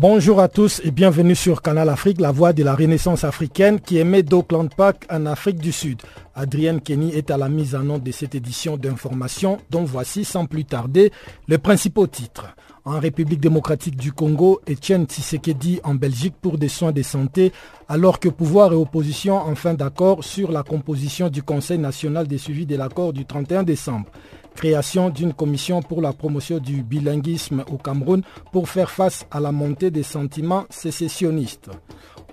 Bonjour à tous et bienvenue sur Canal Afrique, la voix de la renaissance africaine qui émet d'Auckland Park en Afrique du Sud. Adrienne Kenny est à la mise en œuvre de cette édition d'information dont voici sans plus tarder les principaux titres. En République démocratique du Congo, Etienne Tshisekedi en Belgique pour des soins de santé alors que pouvoir et opposition en fin d'accord sur la composition du Conseil national des suivis de l'accord du 31 décembre création d'une commission pour la promotion du bilinguisme au Cameroun pour faire face à la montée des sentiments sécessionnistes.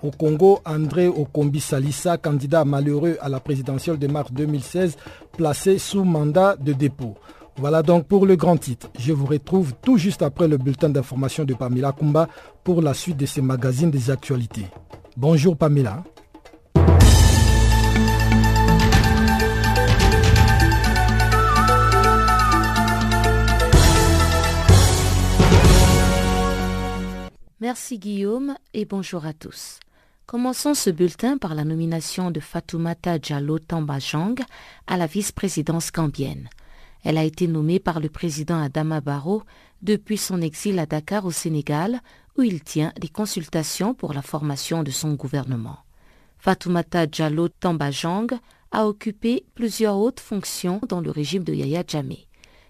Au Congo, André Okombi Salissa, candidat malheureux à la présidentielle de mars 2016, placé sous mandat de dépôt. Voilà donc pour le grand titre. Je vous retrouve tout juste après le bulletin d'information de Pamela Kumba pour la suite de ces magazines des actualités. Bonjour Pamela. Merci Guillaume et bonjour à tous. Commençons ce bulletin par la nomination de Fatoumata Diallo Tambajang à la vice-présidence gambienne. Elle a été nommée par le président Adama Barrow depuis son exil à Dakar au Sénégal où il tient des consultations pour la formation de son gouvernement. Fatoumata Diallo Tambajang a occupé plusieurs hautes fonctions dans le régime de Yaya Jammeh.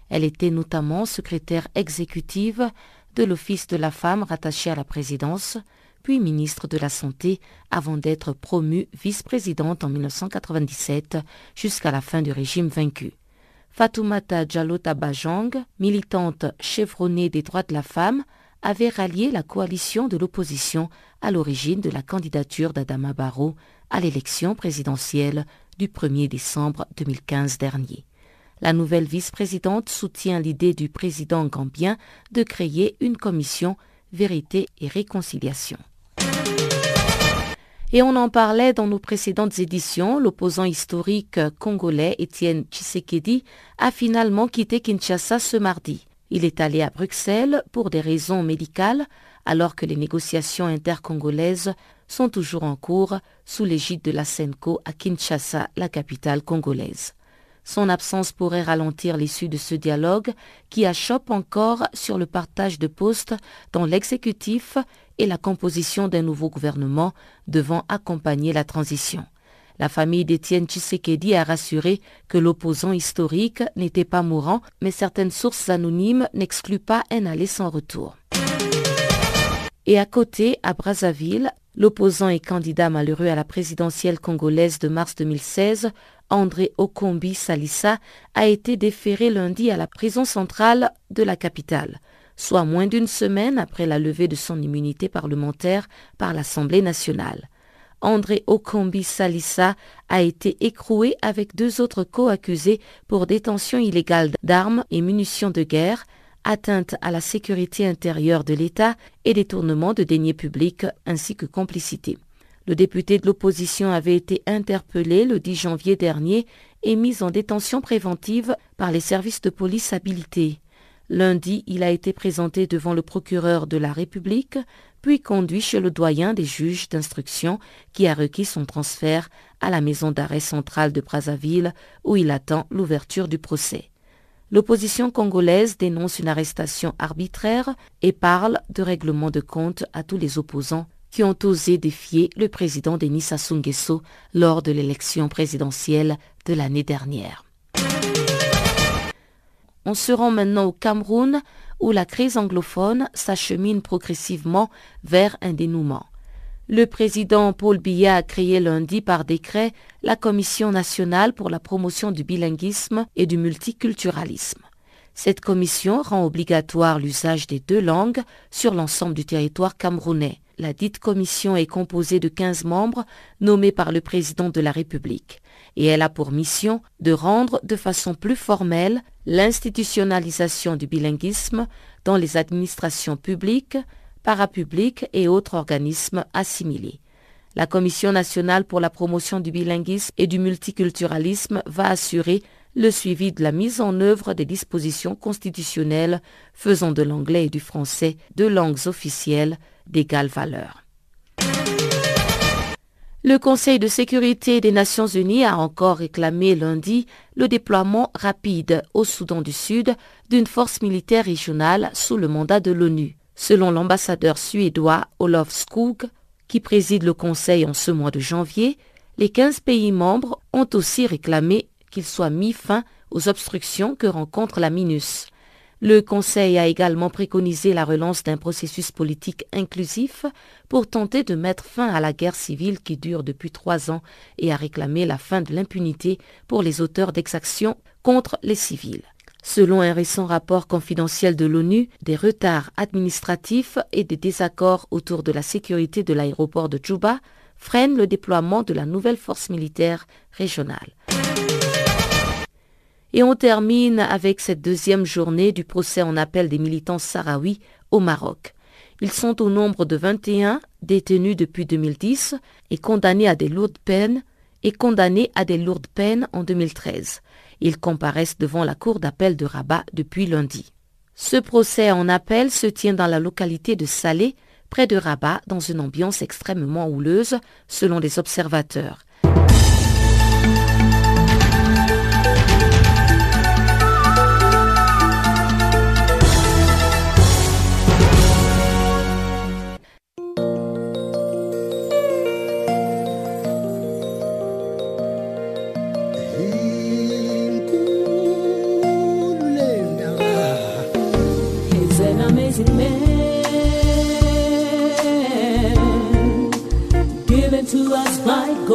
Elle était notamment secrétaire exécutive de l'Office de la femme rattachée à la présidence, puis ministre de la Santé avant d'être promue vice-présidente en 1997 jusqu'à la fin du régime vaincu. Fatoumata Jalota Bajang, militante chevronnée des droits de la femme, avait rallié la coalition de l'opposition à l'origine de la candidature d'Adama Barrow à l'élection présidentielle du 1er décembre 2015 dernier. La nouvelle vice-présidente soutient l'idée du président gambien de créer une commission vérité et réconciliation. Et on en parlait dans nos précédentes éditions, l'opposant historique congolais Étienne Tshisekedi a finalement quitté Kinshasa ce mardi. Il est allé à Bruxelles pour des raisons médicales alors que les négociations intercongolaises sont toujours en cours sous l'égide de la SENCO à Kinshasa, la capitale congolaise. Son absence pourrait ralentir l'issue de ce dialogue qui achoppe encore sur le partage de postes dans l'exécutif et la composition d'un nouveau gouvernement devant accompagner la transition. La famille d'Étienne Tshisekedi a rassuré que l'opposant historique n'était pas mourant, mais certaines sources anonymes n'excluent pas un aller sans retour. Et à côté, à Brazzaville, l'opposant et candidat malheureux à la présidentielle congolaise de mars 2016 André Okombi Salissa a été déféré lundi à la prison centrale de la capitale, soit moins d'une semaine après la levée de son immunité parlementaire par l'Assemblée nationale. André Okombi Salissa a été écroué avec deux autres co-accusés pour détention illégale d'armes et munitions de guerre, atteinte à la sécurité intérieure de l'État et détournement de deniers publics ainsi que complicité. Le député de l'opposition avait été interpellé le 10 janvier dernier et mis en détention préventive par les services de police habilités. Lundi, il a été présenté devant le procureur de la République, puis conduit chez le doyen des juges d'instruction qui a requis son transfert à la maison d'arrêt centrale de Brazzaville où il attend l'ouverture du procès. L'opposition congolaise dénonce une arrestation arbitraire et parle de règlement de compte à tous les opposants qui ont osé défier le président Denis Sassou Nguesso lors de l'élection présidentielle de l'année dernière. On se rend maintenant au Cameroun où la crise anglophone s'achemine progressivement vers un dénouement. Le président Paul Biya a créé lundi par décret la Commission nationale pour la promotion du bilinguisme et du multiculturalisme. Cette commission rend obligatoire l'usage des deux langues sur l'ensemble du territoire camerounais. La dite commission est composée de 15 membres nommés par le président de la République et elle a pour mission de rendre de façon plus formelle l'institutionnalisation du bilinguisme dans les administrations publiques, parapubliques et autres organismes assimilés. La Commission nationale pour la promotion du bilinguisme et du multiculturalisme va assurer le suivi de la mise en œuvre des dispositions constitutionnelles faisant de l'anglais et du français deux langues officielles d'égale valeur. Le Conseil de sécurité des Nations Unies a encore réclamé lundi le déploiement rapide au Soudan du Sud d'une force militaire régionale sous le mandat de l'ONU. Selon l'ambassadeur suédois Olof Skog, qui préside le Conseil en ce mois de janvier, les 15 pays membres ont aussi réclamé qu'il soit mis fin aux obstructions que rencontre la MINUS. Le Conseil a également préconisé la relance d'un processus politique inclusif pour tenter de mettre fin à la guerre civile qui dure depuis trois ans et a réclamé la fin de l'impunité pour les auteurs d'exactions contre les civils. Selon un récent rapport confidentiel de l'ONU, des retards administratifs et des désaccords autour de la sécurité de l'aéroport de Djouba freinent le déploiement de la nouvelle force militaire régionale. Et on termine avec cette deuxième journée du procès en appel des militants sahraouis au Maroc. Ils sont au nombre de 21 détenus depuis 2010 et condamnés à des lourdes peines et condamnés à des lourdes peines en 2013. Ils comparaissent devant la cour d'appel de Rabat depuis lundi. Ce procès en appel se tient dans la localité de Salé, près de Rabat, dans une ambiance extrêmement houleuse, selon les observateurs.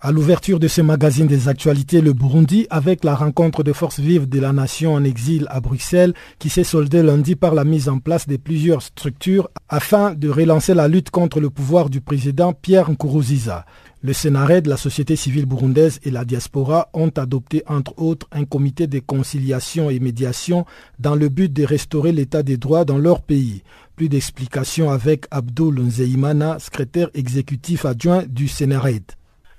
À l'ouverture de ce magazine des actualités, le Burundi, avec la rencontre de forces vives de la nation en exil à Bruxelles, qui s'est soldée lundi par la mise en place de plusieurs structures afin de relancer la lutte contre le pouvoir du président Pierre Nkurunziza. Le Sénarède, la société civile burundaise et la diaspora ont adopté entre autres un comité de conciliation et médiation dans le but de restaurer l'état des droits dans leur pays. Plus d'explications avec Abdul Nzeimana, secrétaire exécutif adjoint du Sénarède.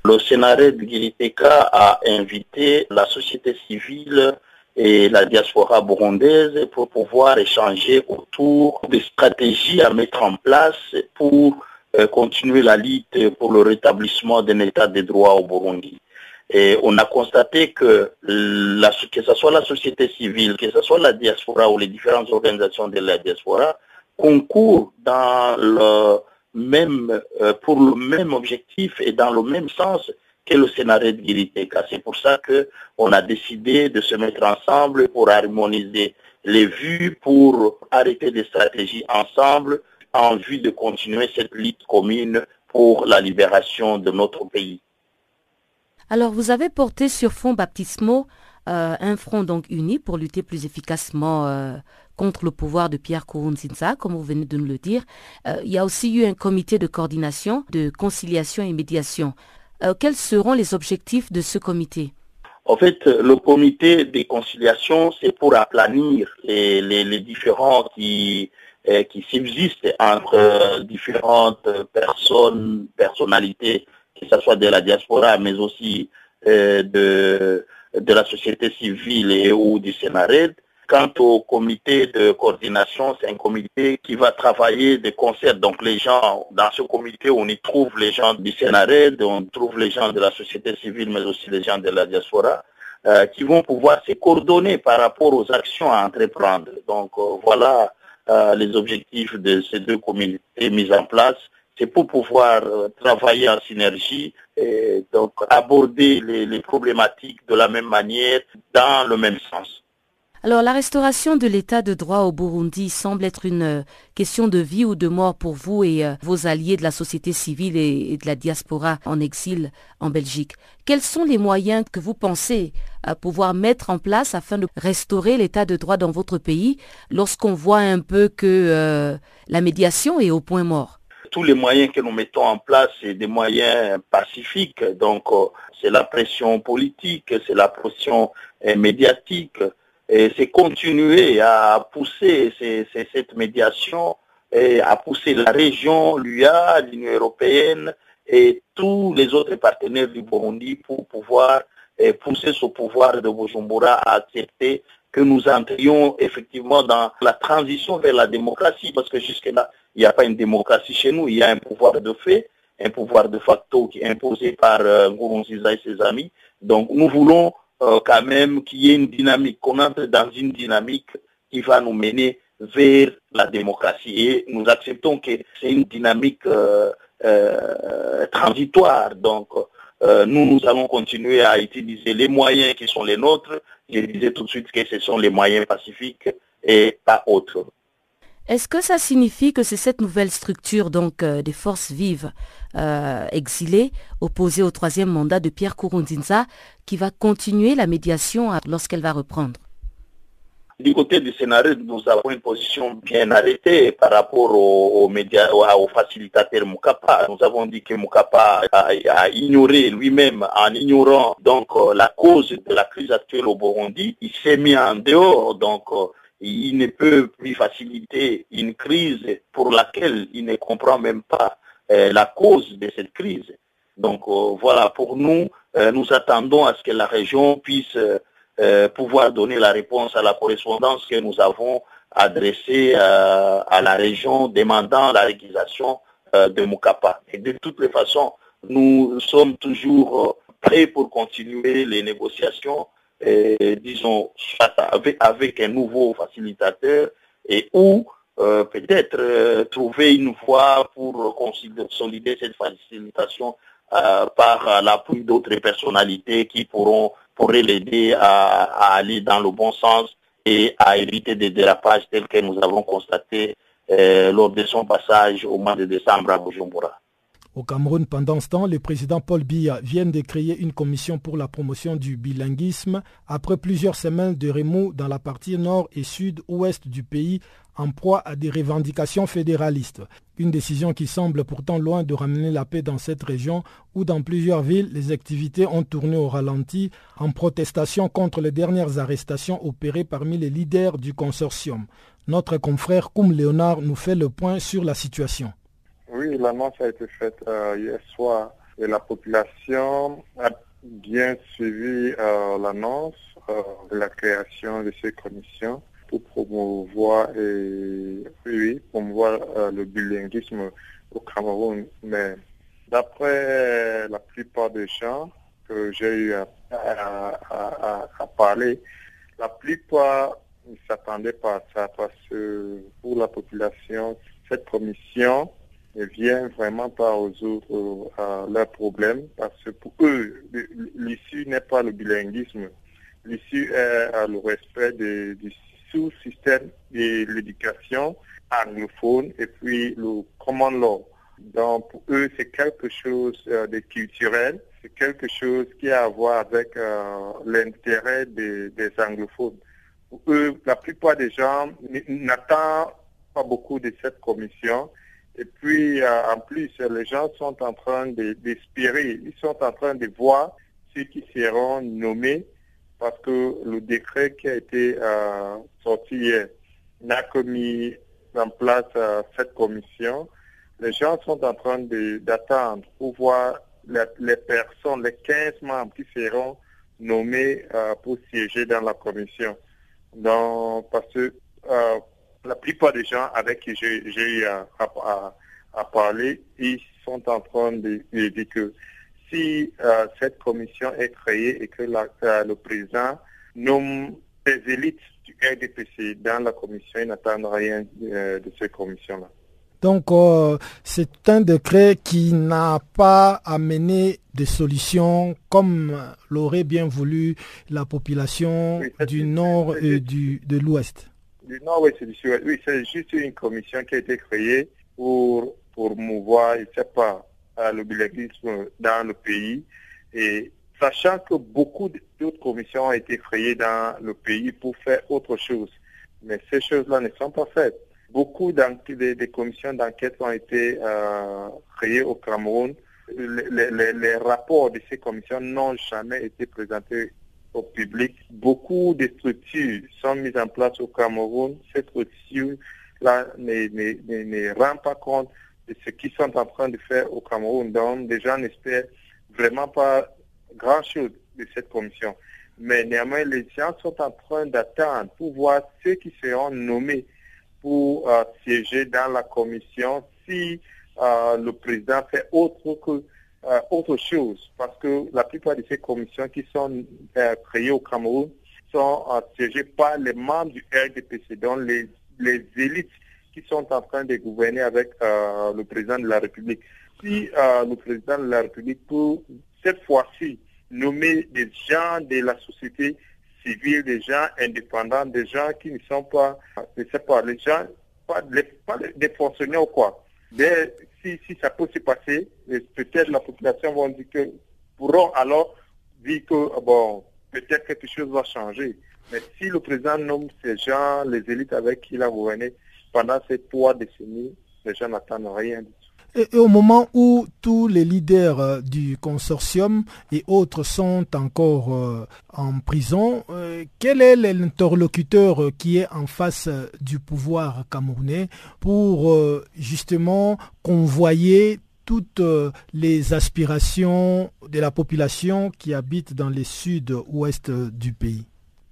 Le Sénarède Giriteka a invité la société civile et la diaspora burundaise pour pouvoir échanger autour des stratégies à mettre en place pour continuer la lutte pour le rétablissement d'un état de droit au Burundi. Et on a constaté que, que ce soit la société civile, que ce soit la diaspora ou les différentes organisations de la diaspora, concourent dans le même, euh, pour le même objectif et dans le même sens que le scénario de Giriteka. C'est pour ça qu'on a décidé de se mettre ensemble pour harmoniser les vues, pour arrêter des stratégies ensemble en vue de continuer cette lutte commune pour la libération de notre pays. Alors, vous avez porté sur fond baptismaux euh, un front donc uni pour lutter plus efficacement euh, contre le pouvoir de Pierre Kourounzinsa, comme vous venez de nous le dire. Euh, il y a aussi eu un comité de coordination, de conciliation et médiation. quels seront les objectifs de ce comité? En fait, le comité de conciliation, c'est pour aplanir les, les, les différents qui, qui subsistent entre différentes personnes, personnalités, que ce soit de la diaspora, mais aussi de, de la société civile et ou du Sénarède. Quant au comité de coordination, c'est un comité qui va travailler de concert. Donc les gens, dans ce comité, on y trouve les gens du Sénarède, on trouve les gens de la société civile, mais aussi les gens de la diaspora. Euh, qui vont pouvoir se coordonner par rapport aux actions à entreprendre. Donc euh, voilà euh, les objectifs de ces deux communautés mises en place. C'est pour pouvoir travailler en synergie et donc aborder les, problématiques de la même manière, dans le même sens. Alors la restauration de l'état de droit au Burundi semble être une euh, question de vie ou de mort pour vous et euh, vos alliés de la société civile et, de la diaspora en exil en Belgique. Quels sont les moyens que vous pensez à pouvoir mettre en place afin de restaurer l'état de droit dans votre pays lorsqu'on voit un peu que euh, la médiation est au point mort? Tous les moyens que nous mettons en place, c'est des moyens pacifiques. Donc, c'est la pression politique, c'est la pression médiatique, et c'est continuer à pousser cette médiation à pousser la région, l'UA, l'Union européenne et tous les autres partenaires du Burundi pour pouvoir pousser ce pouvoir de Bujumbura à accepter que nous entrions effectivement dans la transition vers la démocratie, parce que jusque-là, il n'y a pas une démocratie chez nous, il y a un pouvoir de fait, un pouvoir de facto qui est imposé par euh, Nkurunziza et ses amis. Donc nous voulons euh, quand même qu'il y ait une dynamique, qu'on entre dans une dynamique qui va nous mener vers la démocratie. Et nous acceptons que c'est une dynamique euh, euh, transitoire. Donc, nous, nous allons continuer à utiliser les moyens qui sont les nôtres. Je disais tout de suite que ce sont les moyens pacifiques et pas autres. Est-ce que ça signifie que c'est cette nouvelle structure donc euh, des forces vives euh, exilées opposées au troisième mandat de Pierre Kouroundinza qui va continuer la médiation lorsqu'elle va reprendre? Du côté du scénario, nous avons une position bien arrêtée par rapport aux, médias, au facilitateur Mukapa. Nous avons dit que Mukapa a, ignoré lui-même, en ignorant donc euh, la cause de la crise actuelle au Burundi, il s'est mis en dehors. Donc, il ne peut plus faciliter une crise pour laquelle il ne comprend même pas euh, la cause de cette crise. Donc euh, voilà, pour nous, euh, nous attendons à ce que la région puisse pouvoir donner la réponse à la correspondance que nous avons adressée à la région demandant la réquisition de Mukapa. Et de toutes les façons, nous sommes toujours prêts pour continuer les négociations disons, avec, avec, un nouveau facilitateur et ou euh, peut-être euh, trouver une voie pour consolider cette facilitation euh, par l'appui d'autres personnalités qui pourront pourraient l'aider à, à, aller dans le bon sens et à éviter des dérapages tels que nous avons constatés lors de son passage au mois de décembre à Bujumbura. Au Cameroun, pendant ce temps, le président Paul Biya vient de créer une commission pour la promotion du bilinguisme après plusieurs semaines de remous dans la partie nord et sud-ouest du pays en proie à des revendications fédéralistes. Une décision qui semble pourtant loin de ramener la paix dans cette région où dans plusieurs villes les activités ont tourné au ralenti en protestation contre les dernières arrestations opérées parmi les leaders du consortium. Notre confrère Koum Léonard nous fait le point sur la situation. Oui, l'annonce a été faite euh, hier soir et la population a bien suivi euh, l'annonce euh, de la création de ces commissions pour promouvoir et oui, promouvoir le bilinguisme au Cameroun. Mais d'après la plupart des gens que j'ai eu à, à, parler, la plupart ne s'attendaient pas à ça parce que pour la population, cette commission ne vient vraiment pas résoudre euh, leurs problèmes parce que pour eux, l'issue n'est pas le bilinguisme. L'issue est euh, le respect du sous-système de l'éducation anglophone et puis le common law. Donc pour eux, c'est quelque chose euh, de culturel, c'est quelque chose qui a à voir avec l'intérêt des, des anglophones. Pour eux, la plupart des gens n'attendent pas beaucoup de cette commission et puis, euh, en plus, les gens sont en train d'espérer, ils sont en train de voir ceux qui seront nommés parce que le décret qui a été euh, sorti hier n'a commis en place euh, cette commission. Les gens sont en train d'attendre pour voir les, personnes, les 15 membres qui seront nommés pour siéger dans la commission. Donc, parce que la plupart des gens avec qui j'ai eu à, parler, ils sont en train de, dire que si euh, cette commission est créée et que euh, le président nomme des élites du RDPC dans la commission, ils n'attendent rien euh, de cette commission-là. Donc, euh, c'est un décret qui n'a pas amené des solutions comme l'aurait bien voulu la population du nord et du, de l'ouest. Du nord, et du sud. Oui, c'est juste une commission qui a été créée pour promouvoir, je ne sais pas, le bilinguisme dans le pays. Et sachant que beaucoup d'autres commissions ont été créées dans le pays pour faire autre chose. Mais ces choses-là ne sont pas faites. Beaucoup des, commissions d'enquête ont été euh, créées au Cameroun. Les, rapports de ces commissions n'ont jamais été présentés au public. Beaucoup de structures sont mises en place au Cameroun. Ces structures-là ne, ne, ne rendent pas compte de ce qu'ils sont en train de faire au Cameroun. Donc, les gens n'espèrent vraiment pas grand-chose de cette commission. Mais néanmoins, les gens sont en train d'attendre pour voir ceux qui seront nommés pour euh, siéger dans la commission si euh, le président fait autre que euh, autre chose. Parce que la plupart de ces commissions qui sont créées au Cameroun sont siégées par les membres du RDPC, donc les, élites qui sont en train de gouverner avec le président de la République. Si le président de la République peut cette fois-ci nommer des gens de la société civile, des gens indépendants, des gens qui ne sont pas, je sais pas, les gens, pas, des fonctionnaires ou quoi. Mais si, ça peut se passer, peut-être la population va dire que, pourront alors dire que, bon, peut-être quelque chose va changer. Mais si le président nomme ces gens, les élites avec qui il a gouverné pendant ces trois décennies, les gens n'attendent rien du tout. Et, au moment où tous les leaders euh, du consortium et autres sont encore euh, en prison, euh, quel est l'interlocuteur qui est en face du pouvoir camerounais pour justement convoyer toutes les aspirations de la population qui habite dans le sud-ouest du pays?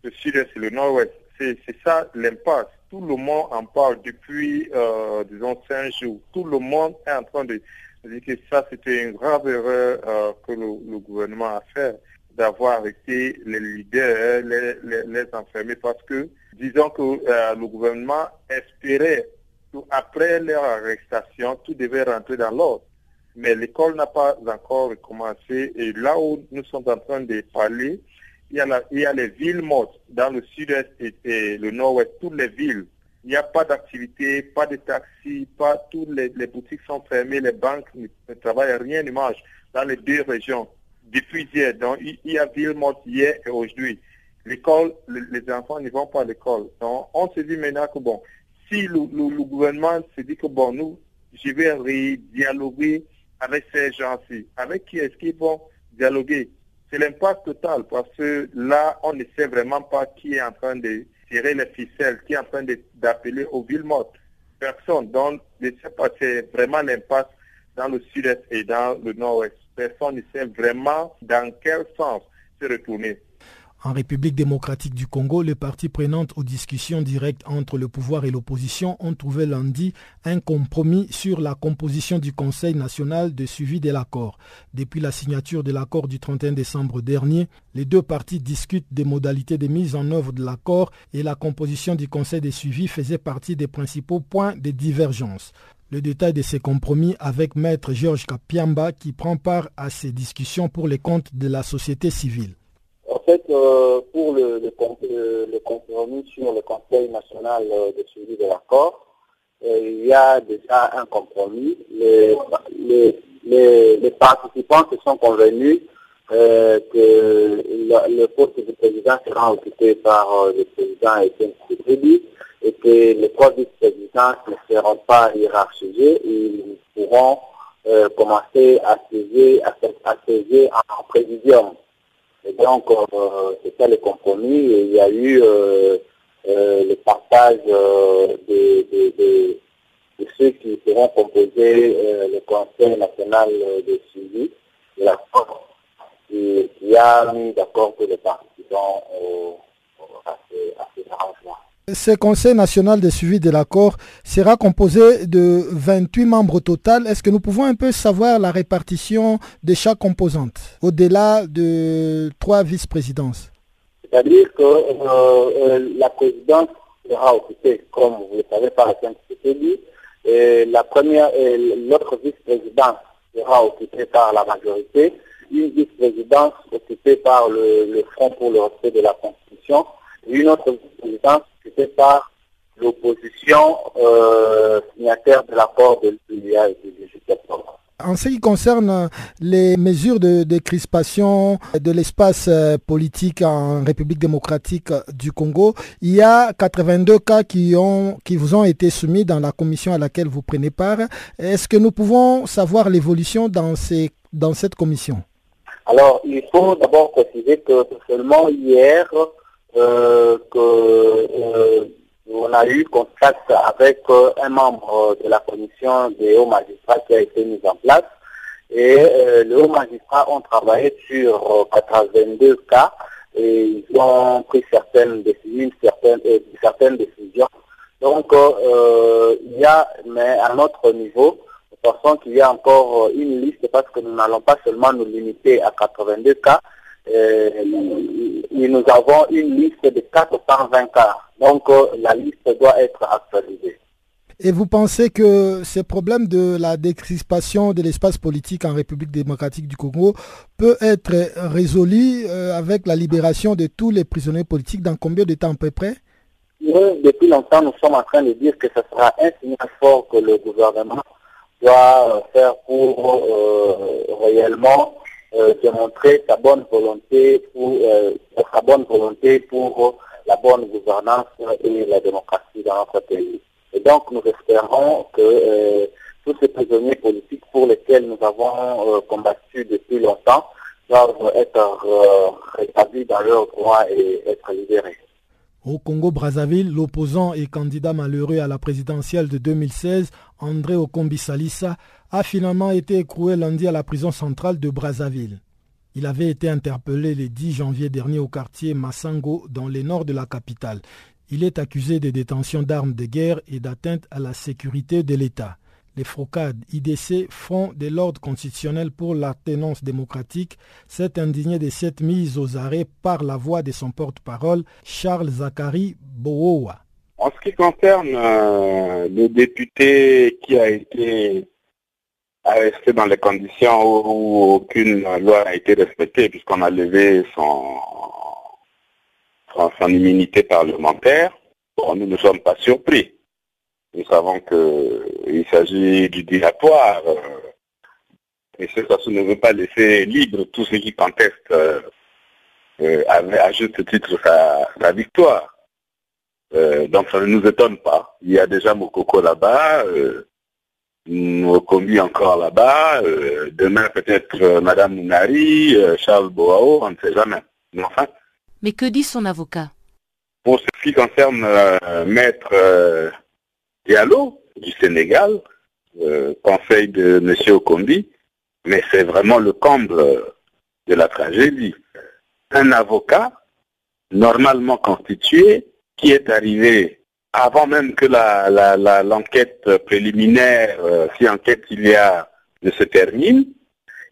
Le sud-est et le nord-ouest, c'est ça l'impasse tout le monde en parle depuis, euh, disons, cinq jours. Tout le monde est en train de dire que ça, c'était une grave erreur euh, que le, gouvernement a fait d'avoir arrêté les leaders, les, les, enfermés, parce que, disons que euh, le gouvernement espérait qu'après leur arrestation, tout devait rentrer dans l'ordre. Mais l'école n'a pas encore commencé et là où nous sommes en train de parler, il y, a les villes mortes dans le sud-est et, le nord-ouest, toutes les villes. Il n'y a pas d'activité, pas de taxis, pas toutes les, boutiques sont fermées, les banques ne, travaillent, rien ne marche dans les deux régions. Depuis hier, donc il, y a villes mortes hier et aujourd'hui. L'école, les, enfants ne vont pas à l'école. Donc on se dit maintenant que bon, si le, gouvernement se dit que bon, nous, je vais dialoguer avec ces gens-ci, avec qui est-ce qu'ils vont dialoguer? C'est l'impact total parce que là, on ne sait vraiment pas qui est en train de tirer les ficelles, qui est en train d'appeler aux villes mortes. Personne. Donc, ne pas, c'est vraiment l'impact dans le sud-est et dans le nord-ouest. Personne ne sait vraiment dans quel sens se retourner. En République démocratique du Congo, les parties prenantes aux discussions directes entre le pouvoir et l'opposition ont trouvé lundi un compromis sur la composition du Conseil national de suivi de l'accord. Depuis la signature de l'accord du 31 décembre dernier, les deux parties discutent des modalités de mise en œuvre de l'accord et la composition du Conseil de suivi faisait partie des principaux points de divergence. Le détail de ces compromis avec Maître Georges Kapiamba qui prend part à ces discussions pour les comptes de la société civile. En fait, euh, pour le, le, compromis sur le Conseil national euh, de suivi de l'accord, euh, il y a déjà un compromis. Les, participants se sont convenus que le, poste de président sera occupé par le président Etienne Tshisekedi et que les trois vice-présidents ne seront pas hiérarchisés. Ils pourront commencer à siéger, à en présidium. Et donc, euh, ça le compromis. Et il y a eu euh, euh, le partage de, ceux qui seront composés le Conseil national de suivi la qui, qui a mis d'accord que les participants à ces arrangements. Ce Conseil national de suivi de l'accord sera composé de 28 membres au total. Est-ce que nous pouvons un peu savoir la répartition de chaque composante, au-delà de trois vice-présidences? C'est-à-dire que euh, euh, la présidence sera occupée, comme vous le savez, par la. Et la première, l'autre vice-présidence sera occupée par la majorité, une vice-présidence occupée par le, Front pour le respect de la Constitution, une autre vice-présidence occupée par l'opposition euh, signataire de l'accord de l'UIA et du 18 octobre. En ce qui concerne les mesures de, crispation de l'espace euh, politique en République démocratique du Congo, il y a 82 cas qui, ont, qui vous ont été soumis dans la commission à laquelle vous prenez part. Est-ce que nous pouvons savoir l'évolution dans, ces, dans cette commission? Alors, il faut d'abord préciser que seulement hier, euh, que euh, a eu contact avec euh, un membre de la commission des hauts magistrats qui a été mis en place. Et les hauts magistrats ont travaillé sur 82 euh, cas et ils ont pris certaines décisions, certaines, certaines décisions. Donc il y a, mais à notre niveau, pensons qu'il y a encore une liste parce que nous n'allons pas seulement nous limiter à 82 cas, nous avons une liste de 420 cas. Donc euh, la liste doit être actualisée. Et vous pensez que ces problèmes de la décrispation de l'espace politique en République démocratique du Congo peut être résolu euh, avec la libération de tous les prisonniers politiques dans combien de temps à peu près? Nous, depuis longtemps, nous sommes en train de dire que ce sera un signal fort que le gouvernement doit faire pour euh, réellement démontrer sa bonne volonté pour sa bonne volonté pour la bonne gouvernance et la démocratie dans notre pays. Et donc nous espérons que euh, tous ces prisonniers politiques pour lesquels nous avons euh, combattu depuis longtemps doivent être euh, rétablis dans leurs droits et être libérés. Au Congo-Brazzaville, l'opposant et candidat malheureux à la présidentielle de 2016, André Okombi Salissa, a finalement été écroué lundi à la prison centrale de Brazzaville. Il avait été interpellé le 10 janvier dernier au quartier Massango dans le nord de la capitale. Il est accusé de détention d'armes de guerre et d'atteinte à la sécurité de l'État. Les Frocades IDC, Front de l'ordre constitutionnel pour la démocratique, s'est indigné de cette mise aux arrêts par la voix de son porte-parole, Charles Zachary Bowowa. En ce qui concerne euh, le député qui a été à rester dans les conditions où, aucune loi n'a été respectée, puisqu'on a levé son, son, immunité parlementaire. nous ne sommes pas surpris. Nous savons qu'il s'agit du dilatoire. Euh, ce façon ne veut pas laisser libre tous ceux qui contestent euh, euh, à juste titre sa, victoire. donc ça ne nous étonne pas. Il y a déjà Mokoko là-bas. Nous conduit encore là-bas. Euh, demain, peut-être euh, Madame Mounari, euh, Charles Boao, on ne sait jamais. Mais enfin. Mais que dit son avocat? Pour ce qui concerne Maître Diallo du Sénégal, conseil de M. Okombi, mais c'est vraiment le comble de la tragédie. Un avocat normalement constitué qui est arrivé avant même que l'enquête la, préliminaire, euh, si enquête il y a, ne se termine,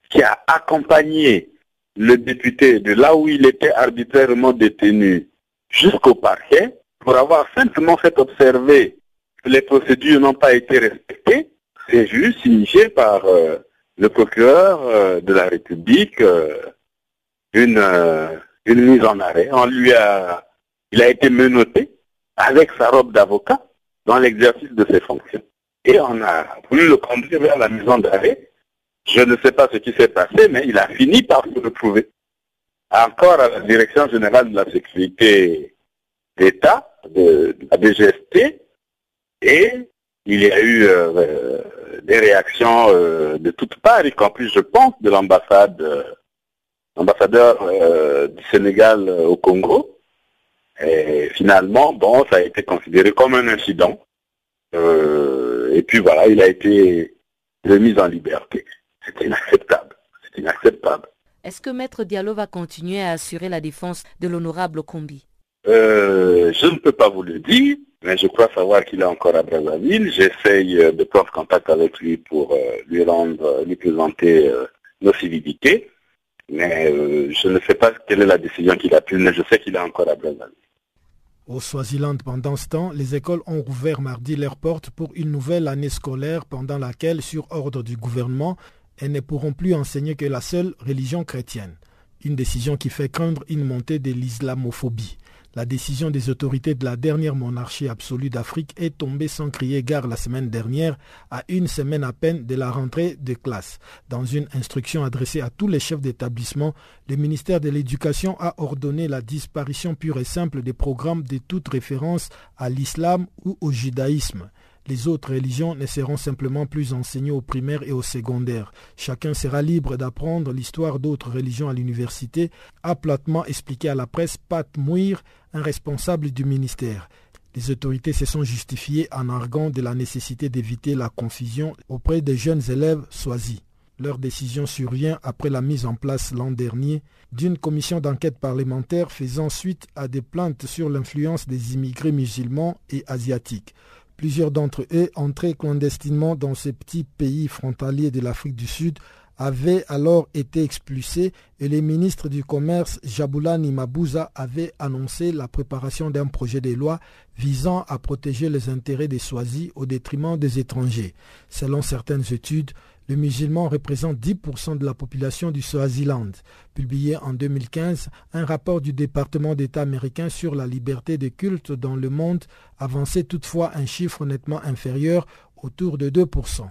qui a accompagné le député de là où il était arbitrairement détenu jusqu'au parquet pour avoir simplement fait observer que les procédures n'ont pas été respectées, c'est juste signifié par euh, le procureur euh, de la République une, une mise en arrêt. On lui a, il a été menotté avec sa robe d'avocat dans l'exercice de ses fonctions. Et on a voulu le conduire vers la maison d'arrêt. Je ne sais pas ce qui s'est passé, mais il a fini par se retrouver encore à la Direction générale de la sécurité d'État, de, la DGST, et il y a eu euh, des réactions euh, de toutes parts, y compris, je pense, de l'ambassade, euh, l'ambassadeur du Sénégal au Congo, et finalement, bon, ça a été considéré comme un incident. Euh, et puis voilà, il a été remis en liberté. C'est inacceptable. C'est inacceptable. Est-ce que Maître Diallo va continuer à assurer la défense de l'honorable Combi euh, Je ne peux pas vous le dire, mais je crois savoir qu'il est encore à Brazzaville. J'essaye euh, de prendre contact avec lui pour lui rendre, lui présenter nos civilités. Mais je ne sais pas quelle est la décision qu'il a prise, mais je sais qu'il est encore à Brazzaville. Au Swaziland, pendant ce temps, les écoles ont rouvert mardi leurs portes pour une nouvelle année scolaire pendant laquelle, sur ordre du gouvernement, elles ne pourront plus enseigner que la seule religion chrétienne. Une décision qui fait craindre une montée de l'islamophobie. La décision des autorités de la dernière monarchie absolue d'Afrique est tombée sans crier gare la semaine dernière, à une semaine à peine de la rentrée des classes. Dans une instruction adressée à tous les chefs d'établissement, le ministère de l'Éducation a ordonné la disparition pure et simple des programmes de toute référence à l'islam ou au judaïsme. Les autres religions ne seront simplement plus enseignées au primaire et au secondaire. Chacun sera libre d'apprendre l'histoire d'autres religions à l'université, a platement expliqué à la presse Pat Mouir, un responsable du ministère. Les autorités se sont justifiées en arguant de la nécessité d'éviter la confusion auprès des jeunes élèves choisis. Leur décision survient après la mise en place l'an dernier d'une commission d'enquête parlementaire faisant suite à des plaintes sur l'influence des immigrés musulmans et asiatiques. Plusieurs d'entre eux, entrés clandestinement dans ces petits pays frontaliers de l'Afrique du Sud, avaient alors été expulsés et le ministre du Commerce Jaboulani Mabouza avait annoncé la préparation d'un projet de loi visant à protéger les intérêts des Swazis au détriment des étrangers. Selon certaines études, le musulman représente 10% de la population du Swaziland. Publié en 2015, un rapport du département d'État américain sur la liberté de culte dans le monde avançait toutefois un chiffre nettement inférieur, autour de 2%.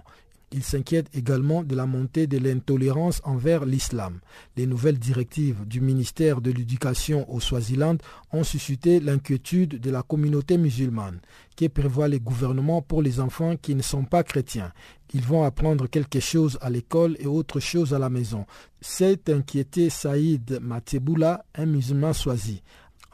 Il s'inquiète également de la montée de l'intolérance envers l'islam. Les nouvelles directives du ministère de l'Éducation au Swaziland ont suscité l'inquiétude de la communauté musulmane, qui prévoit les gouvernements pour les enfants qui ne sont pas chrétiens. Ils vont apprendre quelque chose à l'école et autre chose à la maison. C'est inquiété Saïd Mateboula, un musulman swazi.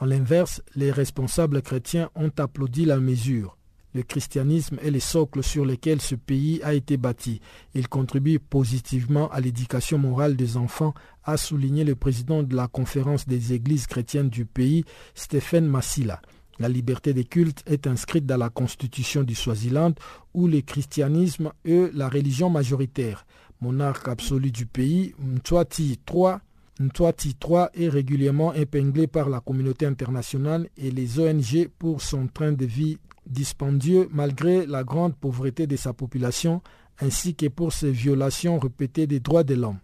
En l'inverse, les responsables chrétiens ont applaudi la mesure. Le christianisme est le socle sur lequel ce pays a été bâti. Il contribue positivement à l'éducation morale des enfants, a souligné le président de la conférence des églises chrétiennes du pays, Stéphane Massila. La liberté des cultes est inscrite dans la constitution du Swaziland où le christianisme est la religion majoritaire. Monarque absolu du pays, Mtwati III Ntwati III est régulièrement épinglé par la communauté internationale et les ONG pour son train de vie dispendieux malgré la grande pauvreté de sa population ainsi que pour ses violations répétées des droits de l'homme.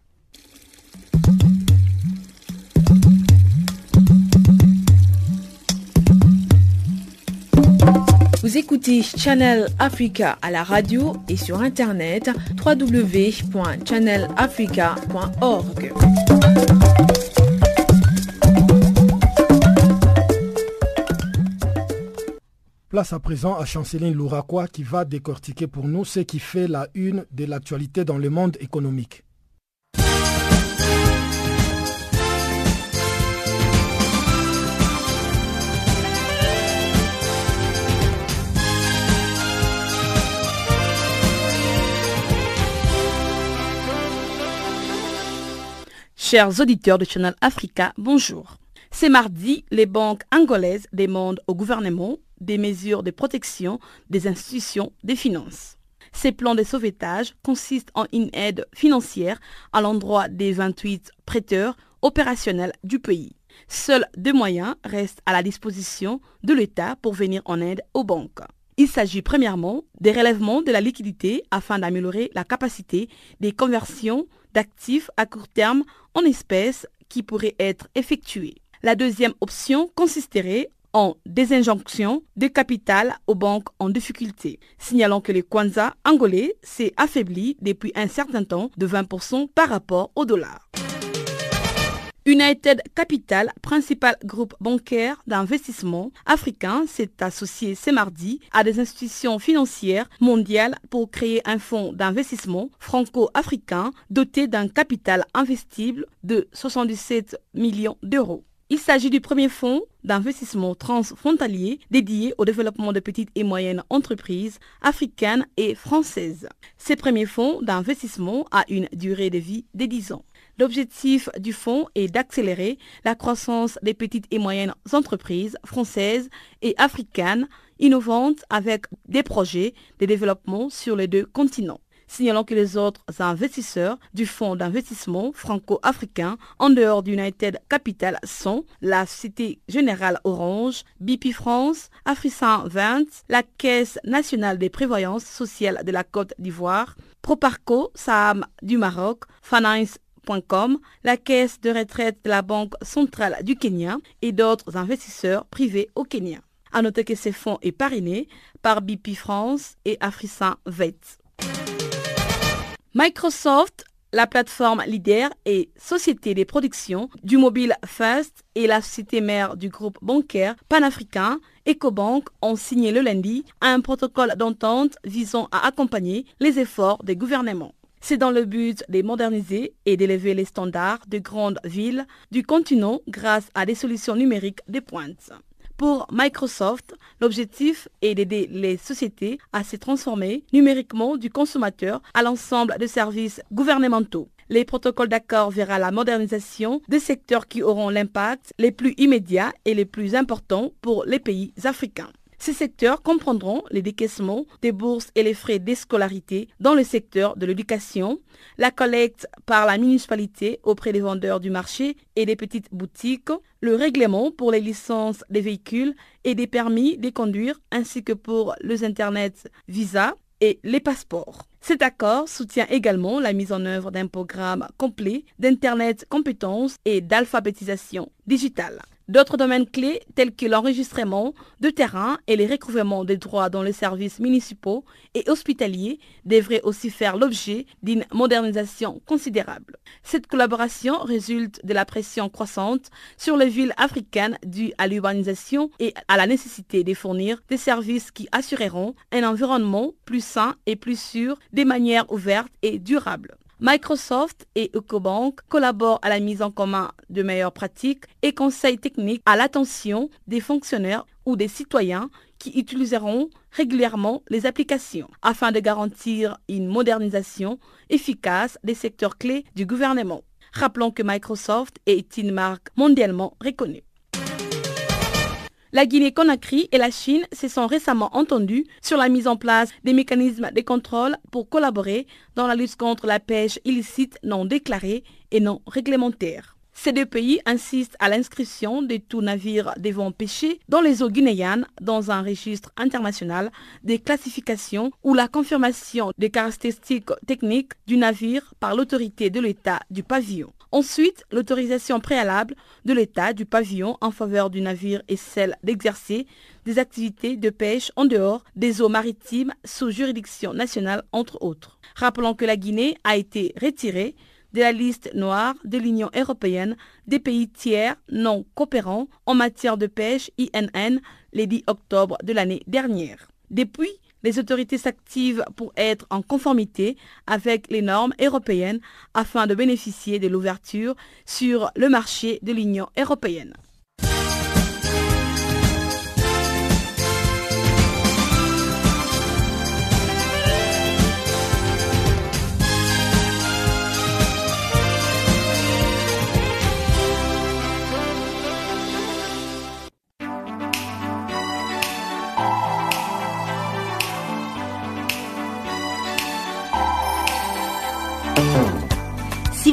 Vous écoutez Channel Africa à la radio et sur internet www.channelafrica.org. Place à présent à Chanceline Louraquois qui va décortiquer pour nous ce qui fait la une de l'actualité dans le monde économique. Chers auditeurs de Channel Africa, bonjour. C'est mardi, les banques angolaises demandent au gouvernement des mesures de protection des institutions des finances. Ces plans de sauvetage consistent en une aide financière à l'endroit des 28 prêteurs opérationnels du pays. Seuls deux moyens restent à la disposition de l'État pour venir en aide aux banques. Il s'agit premièrement des relèvements de la liquidité afin d'améliorer la capacité des conversions d'actifs à court terme en espèces qui pourraient être effectuées. La deuxième option consisterait en désinjonction de capital aux banques en difficulté, signalant que le Kwanza angolais s'est affaibli depuis un certain temps de 20% par rapport au dollar. United Capital, principal groupe bancaire d'investissement africain, s'est associé ce mardi à des institutions financières mondiales pour créer un fonds d'investissement franco-africain doté d'un capital investible de 77 millions d'euros. Il s'agit du premier fonds d'investissement transfrontalier dédié au développement de petites et moyennes entreprises africaines et françaises. Ce premier fonds d'investissement a une durée de vie de 10 ans. L'objectif du fonds est d'accélérer la croissance des petites et moyennes entreprises françaises et africaines innovantes avec des projets de développement sur les deux continents. Signalant que les autres investisseurs du fonds d'investissement franco-africain en dehors d'United Capital sont la Cité Générale Orange, BP France, Afrisan 20, la Caisse nationale des prévoyances sociales de la Côte d'Ivoire, Proparco, Saham du Maroc, Finance.com, la caisse de retraite de la Banque centrale du Kenya et d'autres investisseurs privés au Kenya. À noter que ces fonds est parrainé par BP France et Afrisan VET. Microsoft, la plateforme leader et société des productions du mobile First et la société mère du groupe bancaire panafricain EcoBank ont signé le lundi un protocole d'entente visant à accompagner les efforts des gouvernements. C'est dans le but de moderniser et d'élever les standards de grandes villes du continent grâce à des solutions numériques de pointe. Pour Microsoft, l'objectif est d'aider les sociétés à se transformer numériquement du consommateur à l'ensemble des services gouvernementaux. Les protocoles d'accord verra la modernisation des secteurs qui auront l'impact les plus immédiats et les plus importants pour les pays africains. Ces secteurs comprendront les décaissements des bourses et les frais de scolarité dans le secteur de l'éducation, la collecte par la municipalité auprès des vendeurs du marché et des petites boutiques, le règlement pour les licences des véhicules et des permis de conduire ainsi que pour les Internet Visa et les passeports. Cet accord soutient également la mise en œuvre d'un programme complet d'Internet compétences et d'alphabétisation digitale. D'autres domaines clés tels que l'enregistrement de terrain et les recouvrements des droits dans les services municipaux et hospitaliers devraient aussi faire l'objet d'une modernisation considérable. Cette collaboration résulte de la pression croissante sur les villes africaines due à l'urbanisation et à la nécessité de fournir des services qui assureront un environnement plus sain et plus sûr de manière ouverte et durable. Microsoft et EcoBank collaborent à la mise en commun de meilleures pratiques et conseils techniques à l'attention des fonctionnaires ou des citoyens qui utiliseront régulièrement les applications afin de garantir une modernisation efficace des secteurs clés du gouvernement. Rappelons que Microsoft est une marque mondialement reconnue. La Guinée-Conakry et la Chine se sont récemment entendus sur la mise en place des mécanismes de contrôle pour collaborer dans la lutte contre la pêche illicite non déclarée et non réglementaire. Ces deux pays insistent à l'inscription de tout navire devant pêcher dans les eaux guinéennes dans un registre international des classifications ou la confirmation des caractéristiques techniques du navire par l'autorité de l'État du pavillon. Ensuite, l'autorisation préalable de l'État du pavillon en faveur du navire est celle d'exercer des activités de pêche en dehors des eaux maritimes sous juridiction nationale, entre autres. Rappelons que la Guinée a été retirée de la liste noire de l'Union européenne des pays tiers non coopérants en matière de pêche INN le 10 octobre de l'année dernière. Depuis, les autorités s'activent pour être en conformité avec les normes européennes afin de bénéficier de l'ouverture sur le marché de l'Union européenne.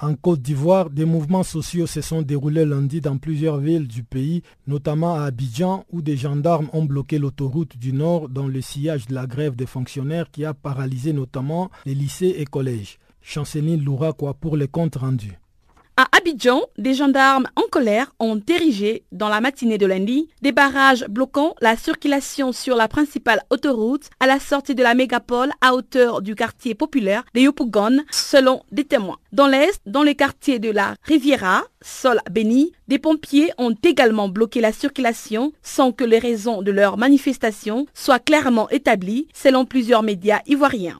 En Côte d'Ivoire, des mouvements sociaux se sont déroulés lundi dans plusieurs villes du pays, notamment à Abidjan, où des gendarmes ont bloqué l'autoroute du Nord dans le sillage de la grève des fonctionnaires qui a paralysé notamment les lycées et collèges. Chanceline Louraquois pour les comptes rendus. À Abidjan, des gendarmes en colère ont érigé dans la matinée de lundi des barrages bloquant la circulation sur la principale autoroute à la sortie de la mégapole à hauteur du quartier populaire de Yopougon, selon des témoins. Dans l'est, dans le quartier de la Riviera, sol béni, des pompiers ont également bloqué la circulation sans que les raisons de leur manifestation soient clairement établies, selon plusieurs médias ivoiriens.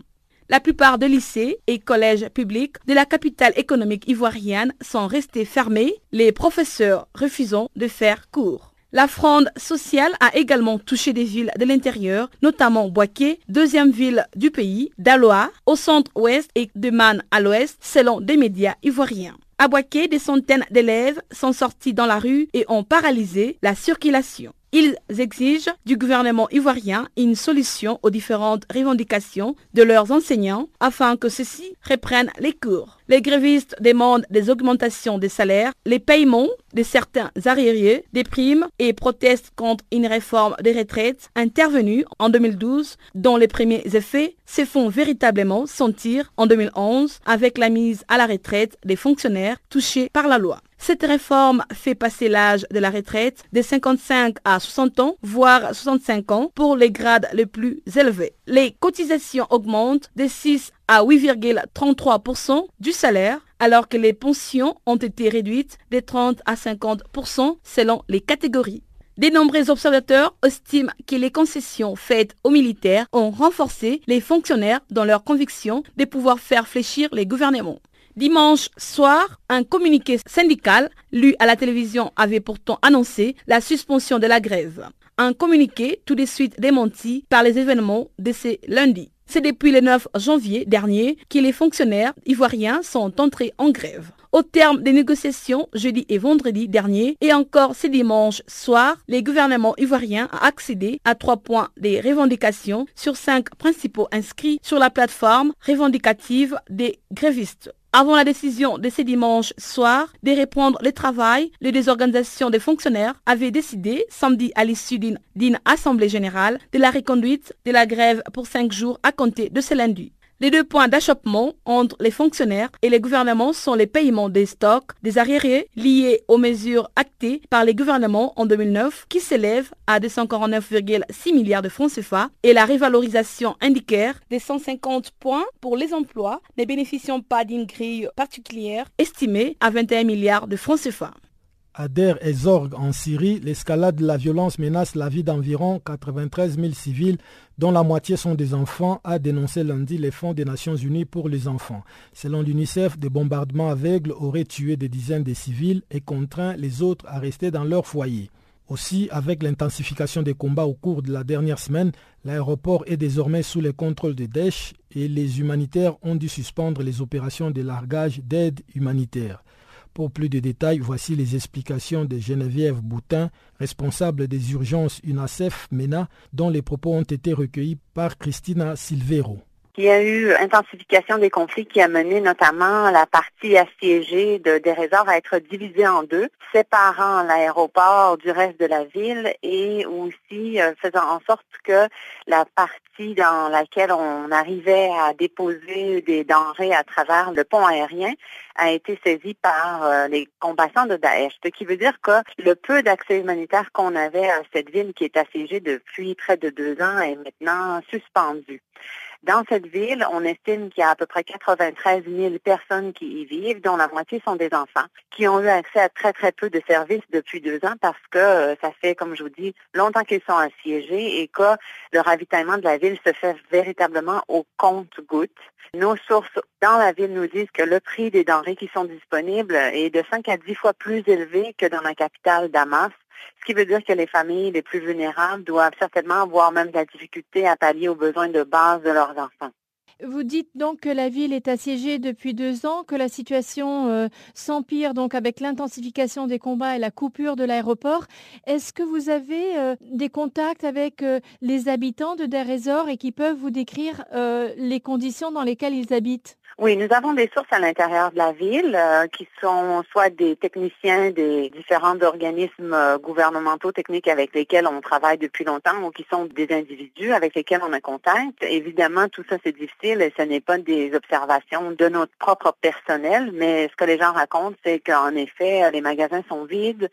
La plupart des lycées et collèges publics de la capitale économique ivoirienne sont restés fermés, les professeurs refusant de faire cours. La fronde sociale a également touché des villes de l'intérieur, notamment Boaké, deuxième ville du pays, d'Aloa, au centre-ouest et de Man à l'ouest, selon des médias ivoiriens. À Boaké, des centaines d'élèves sont sortis dans la rue et ont paralysé la circulation. Ils exigent du gouvernement ivoirien une solution aux différentes revendications de leurs enseignants afin que ceux-ci reprennent les cours. Les grévistes demandent des augmentations des salaires, les paiements de certains arriérés, des primes et protestent contre une réforme des retraites intervenue en 2012 dont les premiers effets se font véritablement sentir en 2011 avec la mise à la retraite des fonctionnaires touchés par la loi. Cette réforme fait passer l'âge de la retraite de 55 à 60 ans, voire 65 ans pour les grades les plus élevés. Les cotisations augmentent de 6 à 8,33% du salaire, alors que les pensions ont été réduites de 30 à 50% selon les catégories. De nombreux observateurs estiment que les concessions faites aux militaires ont renforcé les fonctionnaires dans leur conviction de pouvoir faire fléchir les gouvernements. Dimanche soir, un communiqué syndical lu à la télévision avait pourtant annoncé la suspension de la grève. Un communiqué tout de suite démenti par les événements de ce lundi. C'est depuis le 9 janvier dernier que les fonctionnaires ivoiriens sont entrés en grève. Au terme des négociations jeudi et vendredi dernier et encore ce dimanche soir, les gouvernements ivoiriens ont accédé à trois points des revendications sur cinq principaux inscrits sur la plateforme revendicative des grévistes. Avant la décision de ce dimanche soir de reprendre le travail, les désorganisations des fonctionnaires avaient décidé, samedi à l'issue d'une assemblée générale, de la reconduite de la grève pour cinq jours à compter de ce lundi. Les deux points d'achoppement entre les fonctionnaires et les gouvernements sont les paiements des stocks des arriérés liés aux mesures actées par les gouvernements en 2009 qui s'élèvent à 249,6 milliards de francs CFA et la révalorisation indicaire des 150 points pour les emplois ne bénéficiant pas d'une grille particulière estimée à 21 milliards de francs CFA. À Der et Zorg en Syrie, l'escalade de la violence menace la vie d'environ 93 000 civils, dont la moitié sont des enfants, a dénoncé lundi les Fonds des Nations Unies pour les enfants. Selon l'UNICEF, des bombardements aveugles auraient tué des dizaines de civils et contraint les autres à rester dans leur foyer. Aussi, avec l'intensification des combats au cours de la dernière semaine, l'aéroport est désormais sous le contrôle de Daesh et les humanitaires ont dû suspendre les opérations de largage d'aide humanitaire. Pour plus de détails, voici les explications de Geneviève Boutin, responsable des urgences UNACEF MENA, dont les propos ont été recueillis par Christina Silvero. Il y a eu intensification des conflits qui a mené notamment la partie assiégée de, des réserves à être divisée en deux, séparant l'aéroport du reste de la ville et aussi euh, faisant en sorte que la partie dans laquelle on arrivait à déposer des denrées à travers le pont aérien a été saisie par euh, les combattants de Daesh. Ce qui veut dire que le peu d'accès humanitaire qu'on avait à cette ville qui est assiégée depuis près de deux ans est maintenant suspendu. Dans cette ville, on estime qu'il y a à peu près 93 000 personnes qui y vivent, dont la moitié sont des enfants, qui ont eu accès à très très peu de services depuis deux ans parce que euh, ça fait, comme je vous dis, longtemps qu'ils sont assiégés et que le ravitaillement de la ville se fait véritablement au compte-gouttes. Nos sources dans la ville nous disent que le prix des denrées qui sont disponibles est de 5 à 10 fois plus élevé que dans la capitale Damas ce qui veut dire que les familles les plus vulnérables doivent certainement avoir même de la difficulté à pallier aux besoins de base de leurs enfants. Vous dites donc que la ville est assiégée depuis deux ans, que la situation euh, s'empire donc avec l'intensification des combats et la coupure de l'aéroport. Est-ce que vous avez euh, des contacts avec euh, les habitants de Der et qui peuvent vous décrire les conditions dans lesquelles ils habitent? Oui, nous avons des sources à l'intérieur de la ville euh, qui sont soit des techniciens des différents organismes euh, gouvernementaux techniques avec lesquels on travaille depuis longtemps ou qui sont des individus avec lesquels on a contact. Évidemment, tout ça c'est difficile et ce n'est pas des observations de notre propre personnel, mais ce que les gens racontent, c'est qu'en effet, les magasins sont vides,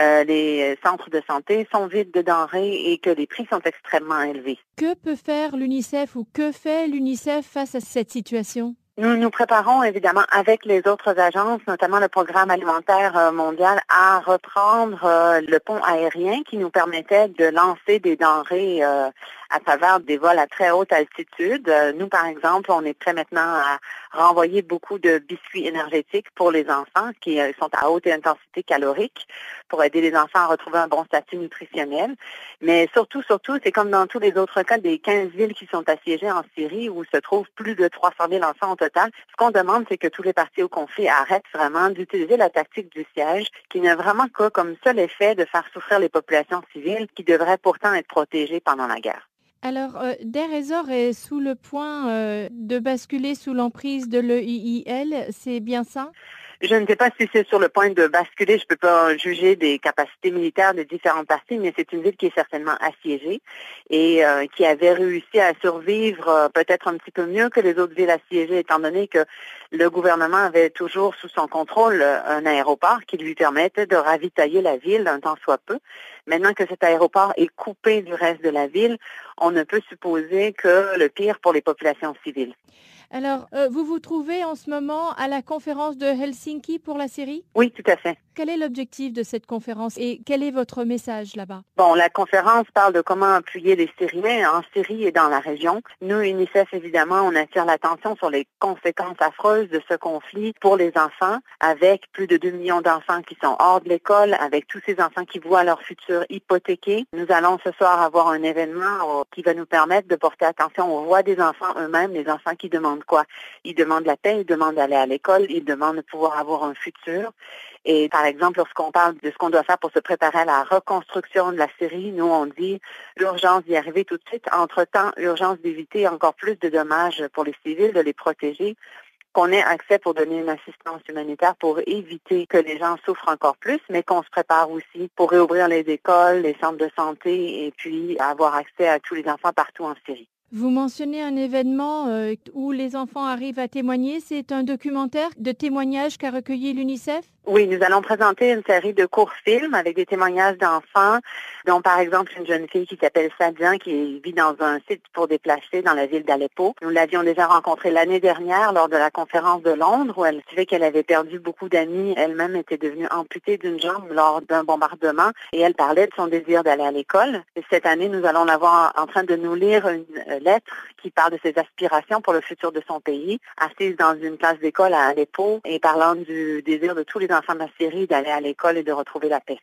euh, les centres de santé sont vides de denrées et que les prix sont extrêmement élevés. Que peut faire l'UNICEF ou que fait l'UNICEF face à cette situation? Nous nous préparons évidemment avec les autres agences, notamment le programme alimentaire euh, mondial, à reprendre euh, le pont aérien qui nous permettait de lancer des denrées euh, à travers des vols à très haute altitude. Nous, par exemple, on est prêt maintenant à renvoyer beaucoup de biscuits énergétiques pour les enfants qui sont à haute intensité calorique pour aider les enfants à retrouver un bon statut nutritionnel. Mais surtout, surtout, c'est comme dans tous les autres cas des 15 villes qui sont assiégées en Syrie où se trouvent plus de 300 000 enfants au total. Ce qu'on demande, c'est que tous les partis au conflit arrêtent vraiment d'utiliser la tactique du siège qui n'a vraiment que comme seul effet de faire souffrir les populations civiles qui devraient pourtant être protégées pendant la guerre. Alors, euh, est sous le point euh, de basculer sous l'emprise de l'EIIL, c'est bien ça? Je ne sais pas si c'est sur le point de basculer. Je ne peux pas juger des capacités militaires de différentes parties, mais c'est une ville qui est certainement assiégée et euh, qui avait réussi à survivre euh, peut-être un petit peu mieux que les autres villes assiégées, étant donné que le gouvernement avait toujours sous son contrôle euh, un aéroport qui lui permettait de ravitailler la ville un temps soit peu. Maintenant que cet aéroport est coupé du reste de la ville, on ne peut supposer que le pire pour les populations civiles. Alors, euh, vous vous trouvez en ce moment à la conférence de Helsinki pour la Syrie Oui, tout à fait. Quel est l'objectif de cette conférence et quel est votre message là-bas? Bon, la conférence parle de comment appuyer les Syriens en Syrie et dans la région. Nous, UNICEF, évidemment, on attire l'attention sur les conséquences affreuses de ce conflit pour les enfants, avec plus de 2 millions d'enfants qui sont hors de l'école, avec tous ces enfants qui voient leur futur hypothéqué. Nous allons ce soir avoir un événement qui va nous permettre de porter attention aux voix des enfants eux-mêmes, les enfants qui demandent quoi Ils demandent la paix, ils demandent d'aller à l'école, ils demandent de pouvoir avoir un futur. Et par exemple, lorsqu'on parle de ce qu'on doit faire pour se préparer à la reconstruction de la Syrie, nous on dit l'urgence d'y arriver tout de suite. Entre-temps, l'urgence d'éviter encore plus de dommages pour les civils, de les protéger qu'on ait accès pour donner une assistance humanitaire pour éviter que les gens souffrent encore plus, mais qu'on se prépare aussi pour réouvrir les écoles, les centres de santé et puis avoir accès à tous les enfants partout en Syrie. Vous mentionnez un événement euh, où les enfants arrivent à témoigner. C'est un documentaire de témoignages qu'a recueilli l'UNICEF? Oui, nous allons présenter une série de courts films avec des témoignages d'enfants, dont par exemple une jeune fille qui s'appelle Sadian qui vit dans un site pour déplacer dans la ville d'Aleppo. Nous l'avions déjà rencontrée l'année dernière lors de la conférence de Londres où elle savait qu'elle avait perdu beaucoup d'amis. Elle-même était devenue amputée d'une jambe lors d'un bombardement et elle parlait de son désir d'aller à l'école. Et cette année, nous allons la voir en train de nous lire une lettre qui parle de ses aspirations pour le futur de son pays, assise dans une classe d'école à Aleppo et parlant du désir de tous les enfants de la Syrie d'aller à l'école et de retrouver la paix.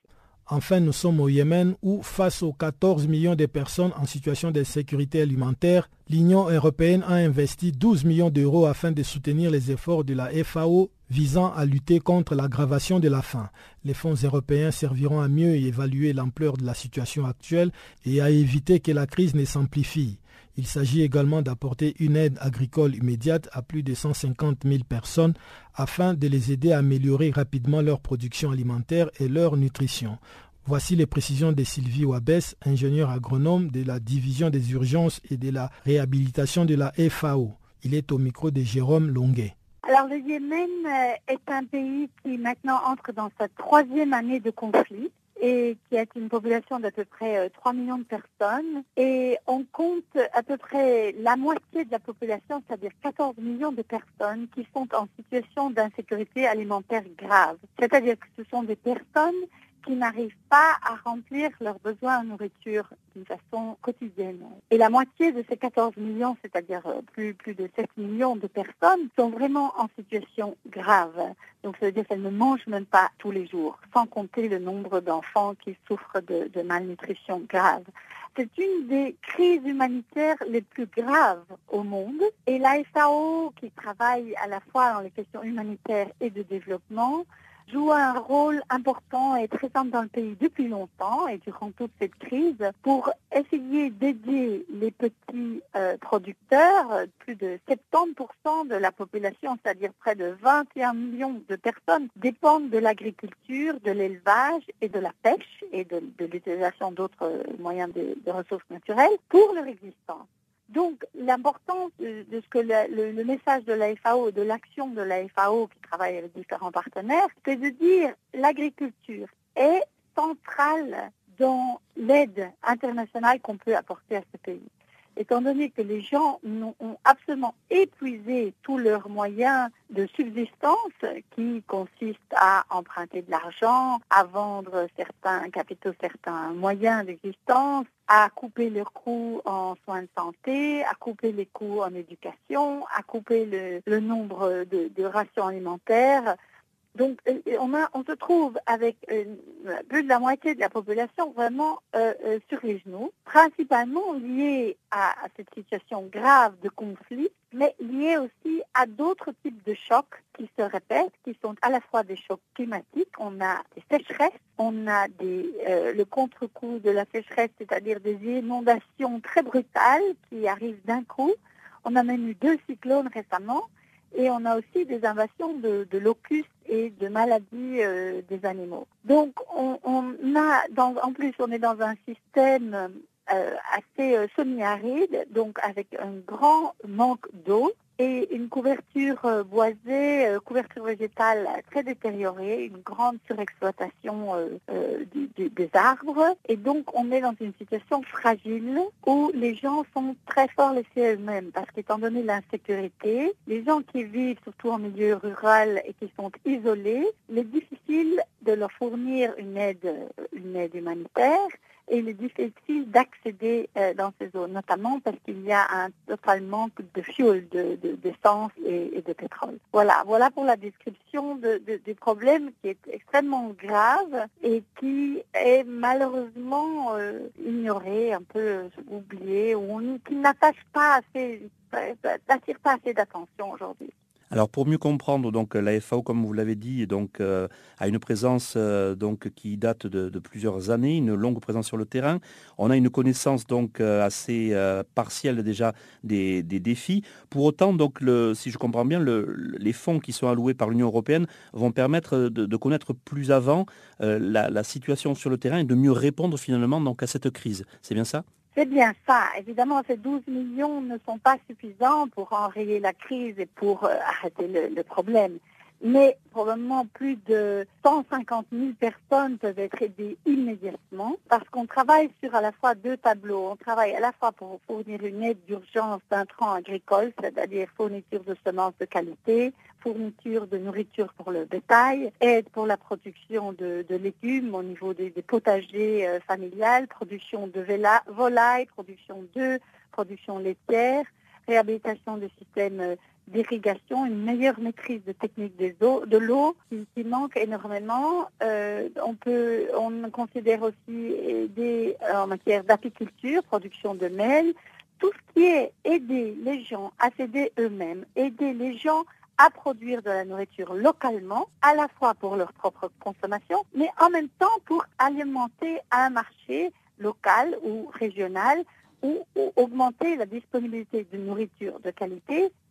Enfin, nous sommes au Yémen où, face aux 14 millions de personnes en situation d'insécurité alimentaire, l'Union européenne a investi 12 millions d'euros afin de soutenir les efforts de la FAO visant à lutter contre l'aggravation de la faim. Les fonds européens serviront à mieux évaluer l'ampleur de la situation actuelle et à éviter que la crise ne s'amplifie. Il s'agit également d'apporter une aide agricole immédiate à plus de 150 000 personnes afin de les aider à améliorer rapidement leur production alimentaire et leur nutrition. Voici les précisions de Sylvie Wabès, ingénieur agronome de la division des urgences et de la réhabilitation de la FAO. Il est au micro de Jérôme Longuet. Alors le Yémen euh, est un pays qui maintenant entre dans sa troisième année de conflit et qui a une population d'à peu près 3 euh, millions de personnes. Et on compte à peu près la moitié de la population, c'est-à-dire 14 millions de personnes qui sont en situation d'insécurité alimentaire grave. C'est-à-dire que ce sont des personnes qui n'arrivent pas à remplir leurs besoins en nourriture d'une façon quotidienne. Et la moitié de ces 14 millions, c'est-à-dire euh, plus, plus de 7 millions de personnes, sont vraiment en situation grave. Donc ça veut dire qu'elles ne mangent même pas tous les jours, sans compter le nombre d'enfants qui souffrent de, de malnutrition grave. C'est une des crises humanitaires les plus graves au monde. Et la FAO, qui travaille à la fois dans les questions humanitaires et de développement, joue un rôle important et simple dans le pays depuis longtemps et durant toute cette crise pour essayer d'aider les petits euh, producteurs. Plus de 70% de la population, c'est-à-dire près de 21 millions de personnes, dépendent de l'agriculture, de l'élevage et de la pêche et de, l'utilisation d'autres moyens de, de ressources naturelles pour leur existence. Donc, l'importance de, ce que le, message de la FAO, de l'action de la FAO qui travaille avec différents partenaires, c'est de dire l'agriculture est centrale dans l'aide internationale qu'on peut apporter à ce pays. Étant donné que les gens ont absolument épuisé tous leurs moyens de subsistance qui consistent à emprunter de l'argent, à vendre certains capitaux, certains moyens d'existence, à couper leurs coûts en soins de santé, à couper les coûts en éducation, à couper le, nombre de rations alimentaires, donc, euh, on, a, on se trouve avec euh, plus de la moitié de la population vraiment euh, sur les genoux, principalement lié à, cette situation grave de conflit, mais lié aussi à d'autres types de chocs qui se répètent, qui sont à la fois des chocs climatiques, on a des sécheresses, on a des, le contre-coup de la sécheresse, c'est-à-dire des inondations très brutales qui arrivent d'un coup. On a même eu deux cyclones récemment. Et on a aussi des invasions de, locustes et de maladies euh, des animaux. Donc on, a, dans, en plus, on est dans un système euh, assez euh, semi-aride, donc avec un grand manque d'eau et une couverture euh, boisée, euh, couverture végétale très détériorée, une grande surexploitation euh, des arbres. Et donc on est dans une situation fragile où les gens sont très forts laissés eux-mêmes parce qu'étant donné l'insécurité, les gens qui vivent surtout en milieu rural et qui sont isolés, il est difficile de leur fournir une aide, une aide humanitaire et il est difficile d'accéder euh, dans ces zones, notamment parce qu'il y a un total manque de fuel, d'essence de, et, de pétrole. Voilà, voilà pour la description de, du problème qui est extrêmement grave et qui est malheureusement euh, ignoré, un peu oublié, ou qui n'attache pas assez, n'attire pas assez d'attention aujourd'hui. Alors pour mieux comprendre, la FAO, comme vous l'avez dit, donc euh, a une présence euh, qui date de, plusieurs années, une longue présence sur le terrain. On a une connaissance donc euh, assez partielle déjà des, défis. Pour autant, si je comprends bien, les fonds qui sont alloués par l'Union européenne vont permettre de, connaître plus avant la, situation sur le terrain et de mieux répondre finalement à cette crise. C'est bien ça? C'est bien ça. Évidemment, ces 12 millions ne sont pas suffisants pour enrayer la crise et pour euh, arrêter le, problème. Mais probablement plus de 150 000 personnes peuvent être aidées immédiatement parce qu'on travaille sur à la fois deux tableaux. On travaille à la fois pour fournir une aide d'urgence d'intrants agricoles, c'est-à-dire fourniture de semences de qualité, fourniture de nourriture pour le bétail, aide pour la production de, légumes au niveau des, potagers euh, familiales, production de volailles, production d'œufs, production laitière, réhabilitation des systèmes euh, d'irrigation, une meilleure maîtrise de technique des eaux, de l'eau qui, manque énormément. Euh, on peut, on considère aussi aider en matière d'apiculture, production de miel, tout ce qui est aider les gens à s'aider eux-mêmes, aider les gens à produire de la nourriture localement, à la fois pour leur propre consommation, mais en même temps pour alimenter un marché local ou régional ou, augmenter la disponibilité de nourriture de qualité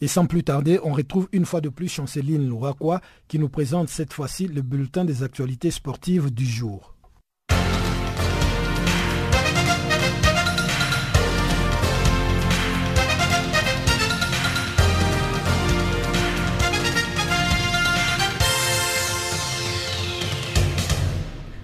Et sans plus tarder, on retrouve une fois de plus Chanceline Louraquois qui nous présente cette fois-ci le bulletin des actualités sportives du jour.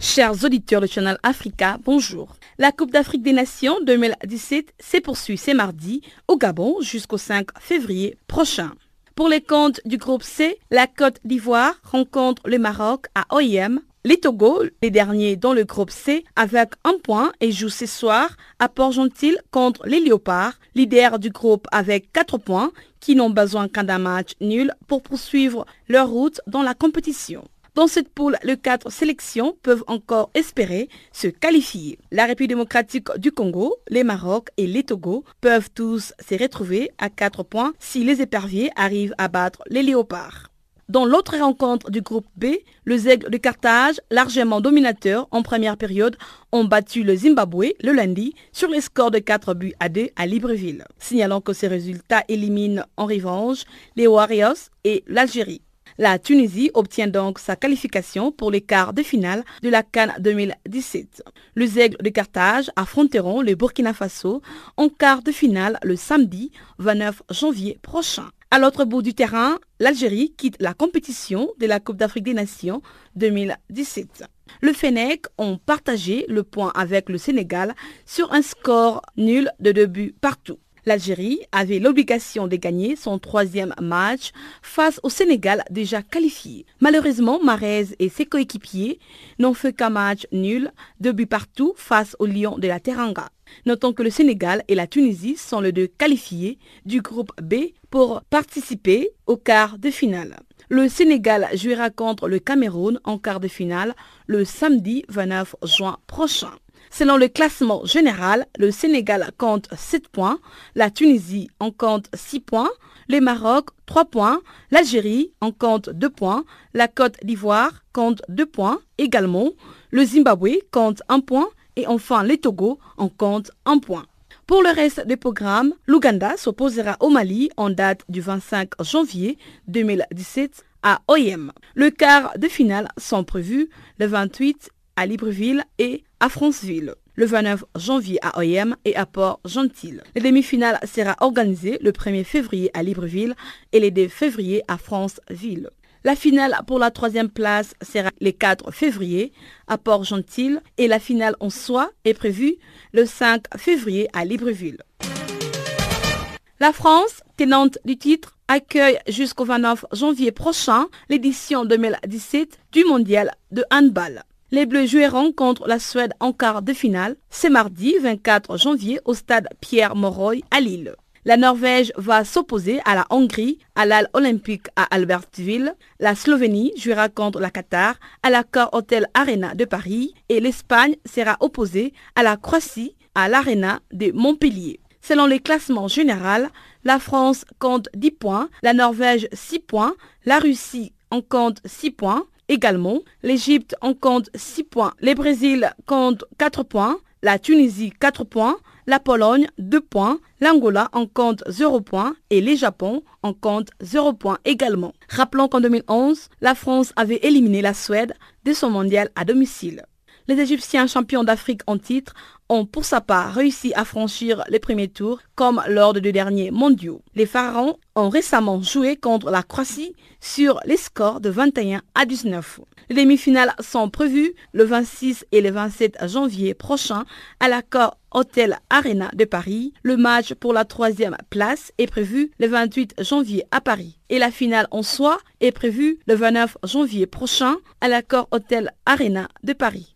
Chers auditeurs de Channel Africa, bonjour. La Coupe d'Afrique des Nations 2017 s'est poursuivie ce mardi au Gabon jusqu'au 5 février prochain. Pour les comptes du groupe C, la Côte d'Ivoire rencontre le Maroc à OIM. Les Togo, les derniers dans le groupe C, avec un point et jouent ce soir à Port-Gentil contre les Léopards, leader du groupe avec quatre points, qui n'ont besoin qu'un match nul pour poursuivre leur route dans la compétition. Dans cette poule, les quatre sélections peuvent encore espérer se qualifier. La République démocratique du Congo, les Maroc et les Togo peuvent tous se retrouver à quatre points si les éperviers arrivent à battre les léopards. Dans l'autre rencontre du groupe B, les aigles de Carthage, largement dominateurs en première période, ont battu le Zimbabwe le lundi sur les scores de 4 buts à 2 à Libreville, signalant que ces résultats éliminent en revanche les Warriors et l'Algérie. La Tunisie obtient donc sa qualification pour les quarts de finale de la Cannes 2017. Les Aigles de Carthage affronteront le Burkina Faso en quart de finale le samedi 29 janvier prochain. À l'autre bout du terrain, l'Algérie quitte la compétition de la Coupe d'Afrique des Nations 2017. Le Fennec ont partagé le point avec le Sénégal sur un score nul de deux buts partout. L'Algérie avait l'obligation de gagner son troisième match face au Sénégal déjà qualifié. Malheureusement, Marez et ses coéquipiers n'ont fait qu'un match nul, deux buts partout face au Lion de la Teranga. Notons que le Sénégal et la Tunisie sont les deux qualifiés du groupe B pour participer au quart de finale. Le Sénégal jouera contre le Cameroun en quart de finale le samedi 29 juin prochain. Selon le classement général, le Sénégal compte 7 points, la Tunisie en compte 6 points, le Maroc 3 points, l'Algérie en compte 2 points, la Côte d'Ivoire compte 2 points également, le Zimbabwe compte 1 point et enfin le Togo en compte 1 point. Pour le reste des programmes, l'Ouganda s'opposera au Mali en date du 25 janvier 2017 à OIM. Le quart de finale sont prévus le 28 à Libreville et à Franceville le 29 janvier à OIM et à Port-Gentil. Le demi-finale sera organisée le 1er février à Libreville et le 2 février à Franceville. La finale pour la troisième place sera le 4 février à Port-Gentil et la finale en soi est prévue le 5 février à Libreville. La France, tenante du titre, accueille jusqu'au 29 janvier prochain l'édition 2017 du mondial de handball. Les Bleus joueront contre la Suède en quart de finale ce mardi 24 janvier au stade Pierre-Mauroy à Lille. La Norvège va s'opposer à la Hongrie à l'Al Olympique à Albertville. La Slovénie jouera contre la Qatar à l'accord Hotel Arena de Paris et l'Espagne sera opposée à la Croatie à l'Arena de Montpellier. Selon les classements généraux, la France compte 10 points, la Norvège 6 points, la Russie en compte 6 points, Également, l'Égypte en compte 6 points, le Brésil compte 4 points, la Tunisie 4 points, la Pologne 2 points, l'Angola en compte 0 points et les Japon en compte 0 points également. Rappelons qu'en 2011, la France avait éliminé la Suède de son mondial à domicile. Les Égyptiens champions d'Afrique en titre ont pour sa part réussi à franchir les premiers tours comme lors des deux derniers mondiaux. Les Pharaons ont récemment joué contre la Croatie sur les scores de 21 à 19. Les demi-finales sont prévues le 26 et le 27 janvier prochain à l'accord Hotel Arena de Paris. Le match pour la troisième place est prévu le 28 janvier à Paris. Et la finale en soi est prévue le 29 janvier prochain à l'accord Hotel Arena de Paris.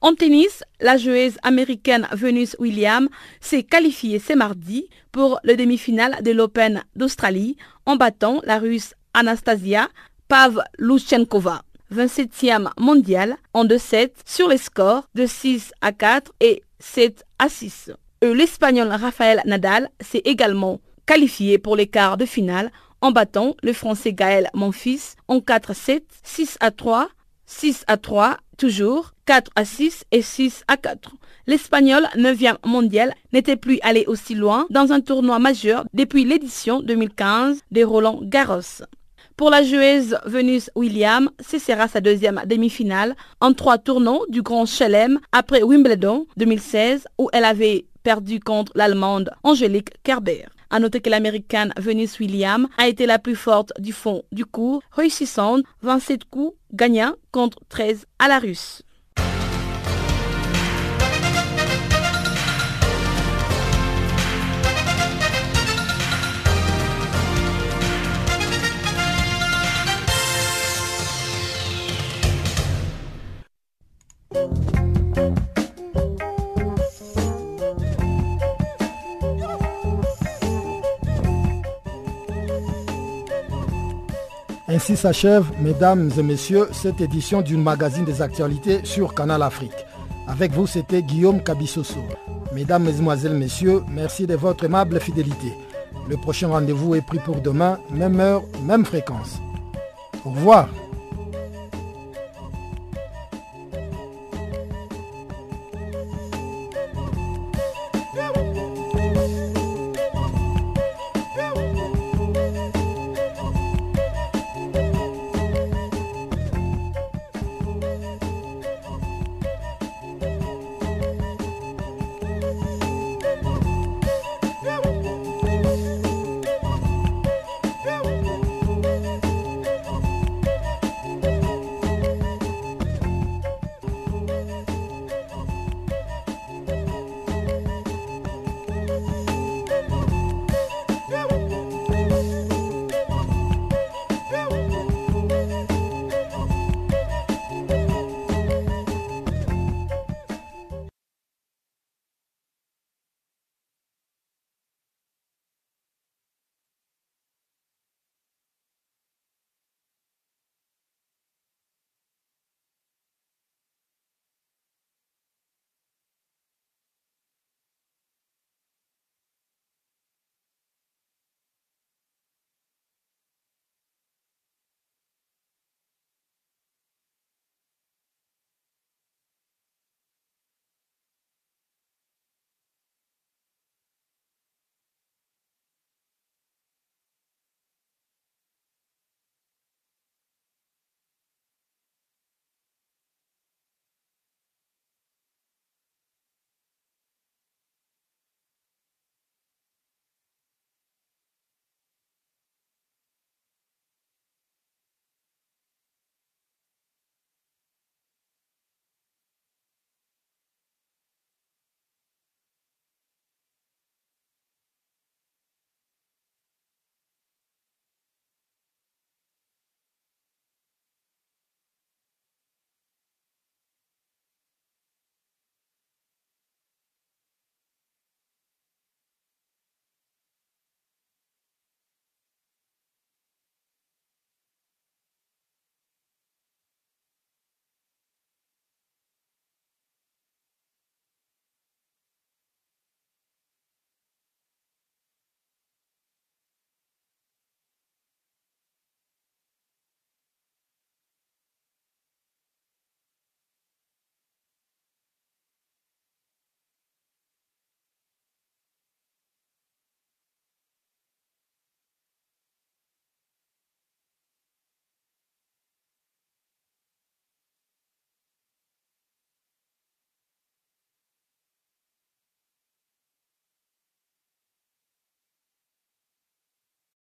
En tennis, la joueuse américaine Venus Williams s'est qualifiée ce mardi pour le demi-finale de l'Open d'Australie en battant la russe Anastasia Pavluchenkova, 27e mondiale en 2-7 sur les scores de 6 à 4 et 7 à 6. L'Espagnol Rafael Nadal s'est également qualifié pour les quarts de finale en battant le Français Gaël Monfils en 4-7, 6 à 3, 6 à 3 toujours 4 à 6 et 6 à 4. L'Espagnol 9e mondial n'était plus allé aussi loin dans un tournoi majeur depuis l'édition 2015 des Roland Garros. Pour la joueuse Venus Williams, ce sera sa deuxième demi-finale en trois tournois du Grand Chelem après Wimbledon 2016 où elle avait perdu contre l'Allemande Angélique Kerber. À noter que l'américaine Venus Williams a été la plus forte du fond du cours, réussissant 27 coups gagnants contre 13 à la russe. S'achève, mesdames et messieurs, cette édition du magazine des actualités sur Canal Afrique. Avec vous, c'était Guillaume Cabissoso. Mesdames, Mesdemoiselles, Messieurs, merci de votre aimable fidélité. Le prochain rendez-vous est pris pour demain, même heure, même fréquence. Au revoir.